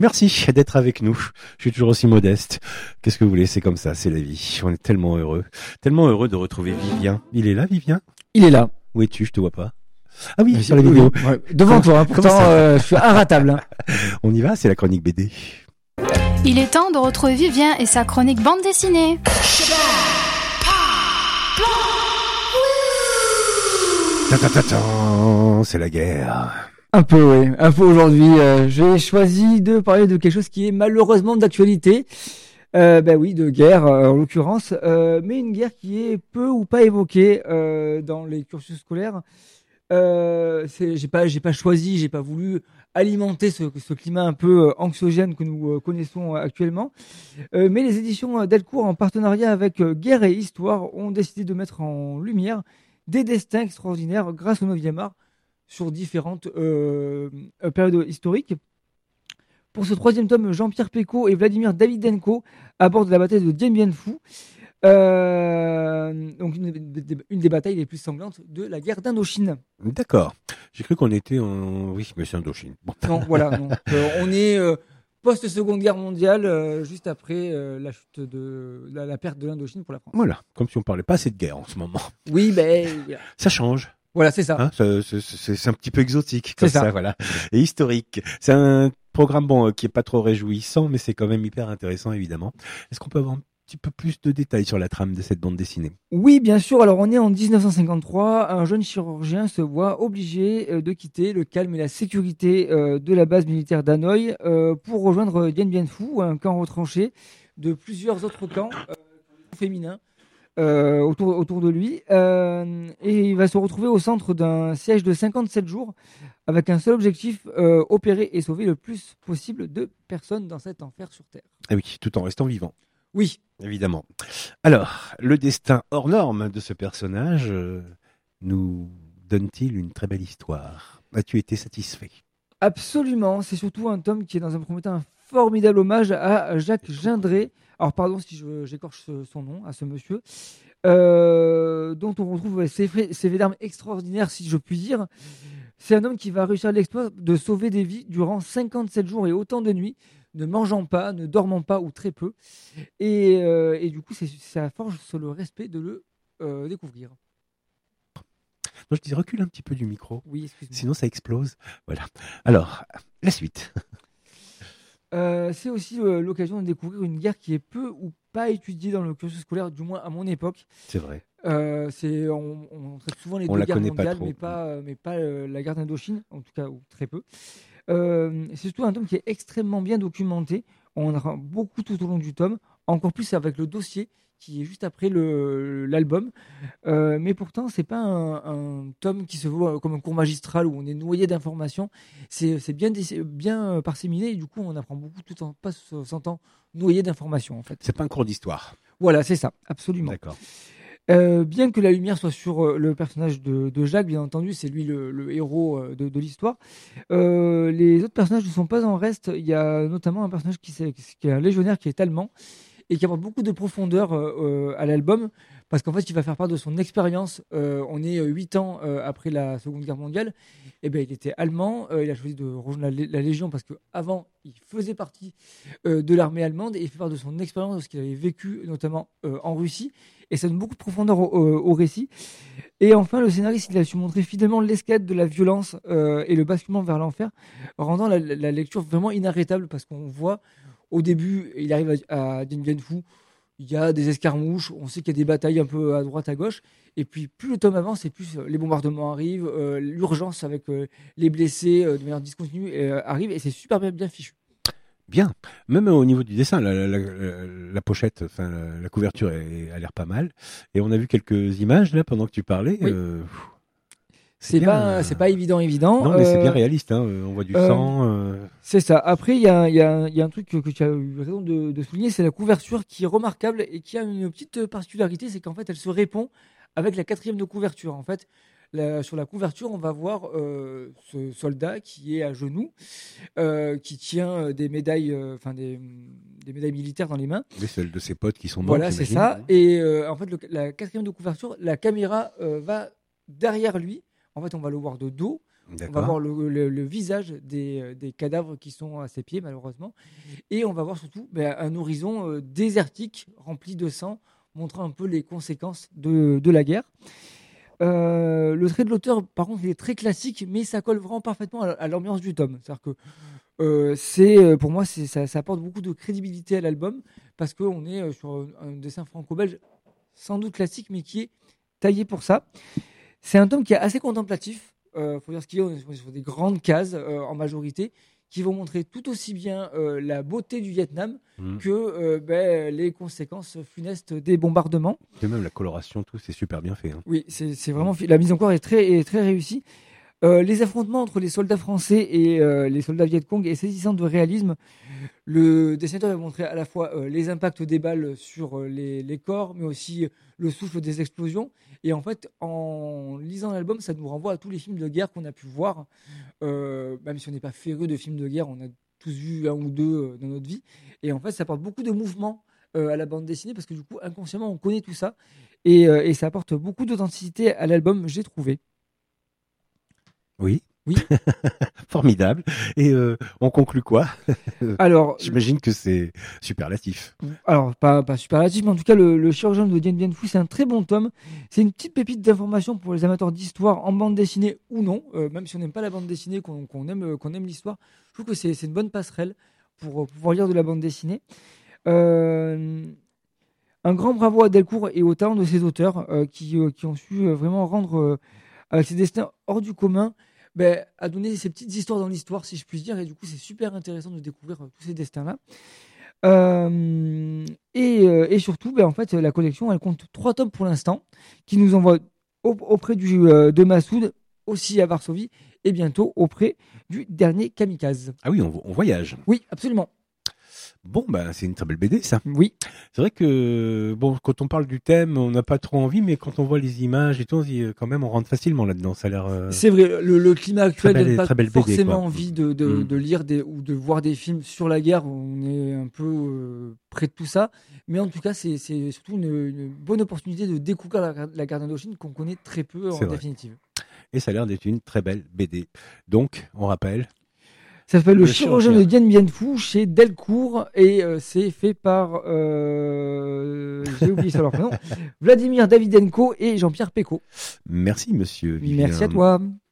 Merci d'être avec nous. Je suis toujours aussi modeste. Qu'est-ce que vous voulez, c'est comme ça, c'est la vie. On est tellement heureux, tellement heureux de retrouver Vivien. Il est là, Vivien? Il est là. Où es-tu? Je te vois pas. Ah oui, Mais sur la oui, vidéo. ouais. Devant toi, hein, pourtant euh, je suis inratable. hein. On y va, c'est la chronique BD. Il est temps de retrouver Vivien et sa chronique bande dessinée. Ta-ta-ta-tan, C'est la guerre. Un peu, oui. Un peu aujourd'hui. euh, J'ai choisi de parler de quelque chose qui est malheureusement d'actualité. Euh, ben oui, de guerre euh, en l'occurrence, mais une guerre qui est peu ou pas évoquée dans les cursus scolaires. J'ai pas, j'ai pas choisi, j'ai pas voulu alimenter ce, climat un peu anxiogène que nous connaissons actuellement. Mais les éditions Delcourt, en partenariat avec Guerre et Histoire, ont décidé de mettre en lumière des destins extraordinaires grâce au 9e art sur différentes euh, euh, périodes historiques. Pour ce troisième tome, Jean-Pierre Pécaud et Vladimir Davidenko abordent la bataille de Dien Bien Phu, euh, donc une, des- une des batailles les plus sanglantes de la guerre d'Indochine. D'accord. J'ai cru qu'on était en... Oui, mais c'est Indochine. Bon. Non, voilà, donc, euh, on est euh, post-seconde guerre mondiale, juste après la chute de la, la perte de l'Indochine pour la France. Voilà, comme si on parlait pas assez de guerre en ce moment. Oui, ben. Ça change. Voilà, c'est ça. Hein, c'est- un petit peu exotique comme C'est ça. ça. voilà. Et historique. C'est un programme bon euh, qui est pas trop réjouissant, mais c'est quand même hyper intéressant évidemment. Est-ce qu'on peut avoir un petit peu plus de détails sur la trame de cette bande dessinée? Oui, bien sûr. Alors, on est en 1953. Un jeune chirurgien se voit obligé euh, de quitter le calme et la sécurité euh, de la base militaire d'Hanoï pour rejoindre Dien Bien Phu, un camp retranché de plusieurs autres camps féminins euh, autour, autour de lui. Euh, et il va se retrouver au centre d'un siège de 57 jours avec un seul objectif, euh, opérer et sauver le plus possible de personnes dans cet enfer sur Terre. Ah oui, tout en restant vivant. Oui, Évidemment. Alors, le destin hors norme de ce personnage nous donne-t-il une très belle histoire? As-tu été satisfait? Absolument, c'est surtout un tome qui est dans un premier temps un formidable hommage à Jacques Gindré. Alors pardon si j'écorche son nom, à ce monsieur, euh, dont on retrouve ces, faits- d'armes extraordinaires si je puis dire. C'est un homme qui va réussir l'exploit de sauver des vies durant 57 jours et autant de nuits, ne mangeant pas, ne dormant pas ou très peu. Et, euh, et du coup, ça forge sur le respect de le euh, découvrir. Non, je dis recule un petit peu du micro, Oui, excuse-moi. sinon ça explose. Voilà. Alors, la suite. Euh, c'est aussi euh, l'occasion de découvrir une guerre qui est peu ou pas étudiée dans le cursus scolaire, du moins à mon époque. C'est vrai. Euh, c'est, on, on traite souvent les On deux guerres pas mondiales, trop. mais pas, euh, mais pas la guerre d'Indochine, en tout cas, ou très peu. C'est surtout un tome qui est extrêmement bien documenté. On en a beaucoup tout au long du tome, encore plus avec le dossier qui est juste après l'album. Euh, mais pourtant, c'est pas un, un tome qui se voit comme un cours magistral où on est noyé d'informations. C'est, bien, bien parséminé et du coup, on apprend beaucoup tout en pas sentant noyé d'informations en fait. C'est pas un cours d'histoire. Voilà, c'est ça, absolument. D'accord. Euh, bien que la lumière soit sur euh, le personnage de, de Jacques, bien entendu, c'est lui le, le héros de, de l'histoire. Euh, les autres personnages ne sont pas en reste. Il y a notamment un personnage qui, qui est un légionnaire qui est allemand et qui apporte beaucoup de profondeur euh, euh, à l'album parce qu'en fait, il va faire part de son expérience. Euh, on est huit ans après la Seconde Guerre mondiale. Et ben, il était allemand. il a choisi de rejoindre la, Lé- la Légion parce qu'avant, il faisait partie de l'armée allemande et il fait part de son expérience, de ce qu'il avait vécu, notamment en Russie. Et ça donne beaucoup de profondeur au, récit. Et enfin, le scénariste, il a su montrer fidèlement l'escalade de la violence et le basculement vers l'enfer, rendant la lecture vraiment inarrêtable parce qu'on voit au début, il arrive à, à Dien Bien Phu, il y a des escarmouches, on sait qu'il y a des batailles un peu à droite, à gauche. Et puis, plus le tome avance, et plus euh, les bombardements arrivent, euh, l'urgence avec euh, les blessés euh, de manière discontinue arrive, et c'est super bien, bien fichu. Bien. Même au niveau du dessin, la, la- la- la pochette, enfin la, la couverture est- a l'air pas mal. Et on a vu quelques images là pendant que tu parlais. Oui. Euh, C'est pas, euh, c'est pas évident, évident. Non, mais c'est Euh, bien réaliste. Hein. On voit du euh, sang. euh, C'est ça. Après, il y a, y, a, y a un truc que, que tu as eu raison de, de souligner, c'est la couverture qui est remarquable et qui a une petite particularité, c'est qu'en fait, elle se répond avec la quatrième de couverture. En fait, la- sur la couverture, on va voir euh, ce soldat qui est à genoux, euh, qui tient euh, des médailles, euh, enfin des, des médailles militaires dans les mains. oui, celle de ses potes qui sont morts. Voilà, c'est ça. Et euh, en fait, le- la quatrième de couverture, la caméra euh, va derrière lui. En fait, on va le voir de dos. On va voir le, le- le visage des, euh, des cadavres qui sont à ses pieds, malheureusement. Et on va voir surtout ben, un horizon euh, désertique rempli de sang, montrant un peu les conséquences de, de la guerre. Euh, le trait de l'auteur, par contre, il est très classique, mais ça colle vraiment parfaitement à, à l'ambiance du tome. C'est-à-dire que euh, c'est, pour moi, ça, ça apporte beaucoup de crédibilité à l'album parce qu'on est sur un, un dessin franco-belge sans doute classique, mais qui est taillé pour ça. C'est un tome qui est assez contemplatif. Euh, faut dire ce qu'il y a, on est sur- des grandes cases euh, en majorité qui vont montrer tout aussi bien euh, la beauté du Vietnam Mhm. que euh, ben, les conséquences funestes des bombardements. Et même la coloration, tout, c'est super bien fait. hein. Oui, c'est c'est vraiment la mise en corps est très est très réussie. Euh, les affrontements entre les soldats français et euh, les soldats Viet Cong est saisissant de réalisme. Le dessinateur va montrer à la fois euh, les impacts des balles sur les, corps, mais aussi le souffle des explosions. Et en fait, en lisant l'album, ça nous renvoie à tous les films de guerre qu'on a pu voir. Même si on n'est pas féreux de films de guerre, on a tous vu un ou deux dans notre vie. Et en fait, ça apporte beaucoup de mouvement à la bande dessinée parce que du coup, inconsciemment, on connaît tout ça. Et, et ça apporte beaucoup d'authenticité à l'album, j'ai trouvé. Oui. Oui. Formidable. Et euh, on conclut quoi? Alors, J'imagine que c'est superlatif. alors pas, pas superlatif, mais en tout cas, le, le chirurgien de Dien Bien Phu, c'est un très bon tome. C'est une petite pépite d'information pour les amateurs d'histoire en bande dessinée ou non. Euh, même si on n'aime pas la bande dessinée, qu'on aime, euh, qu'on aime l'histoire, je trouve que c'est une bonne passerelle pour pouvoir lire de la bande dessinée. Euh, un grand bravo à Delcourt et au talent de ses auteurs qui, qui ont su vraiment rendre, avec ces destins hors du commun, ben, à donner ces petites histoires dans l'histoire, si je puis dire. Et du coup, c'est super intéressant de découvrir euh, tous ces destins-là. Euh, et, euh, et surtout, ben, en fait, la collection, elle compte trois tomes pour l'instant, qui nous envoient au- auprès du, de Massoud, aussi à Varsovie, et bientôt auprès du dernier Kamikaze. Ah oui, on, on voyage. Oui, absolument. Bon, bah, c'est une très belle BD, ça. Oui, C'est vrai que, bon, quand on parle du thème, on n'a pas trop envie, mais quand on voit les images et tout, on dit, euh, quand même, on rentre facilement là-dedans. Ça a l'air. euh, c'est vrai. Le, le climat actuel donne pas très belle BD, forcément quoi. envie de, de, Mm. de lire des, ou de voir des films sur la guerre. On est un peu euh, près de tout ça. Mais en tout cas, c'est surtout une, une bonne opportunité de découvrir la, la guerre d'Indochine qu'on connaît très peu en vrai. définitive. Et ça a l'air d'être une très belle BD. Donc, on rappelle. Ça s'appelle Le, Le chirurgien chirurgien. de Dien Bien Phu chez Delcourt et euh, c'est fait par, euh, j'ai oublié ça leur prénom, Vladimir Davidenko et Jean-Pierre Péco. Merci, monsieur. Vivien. Merci à toi.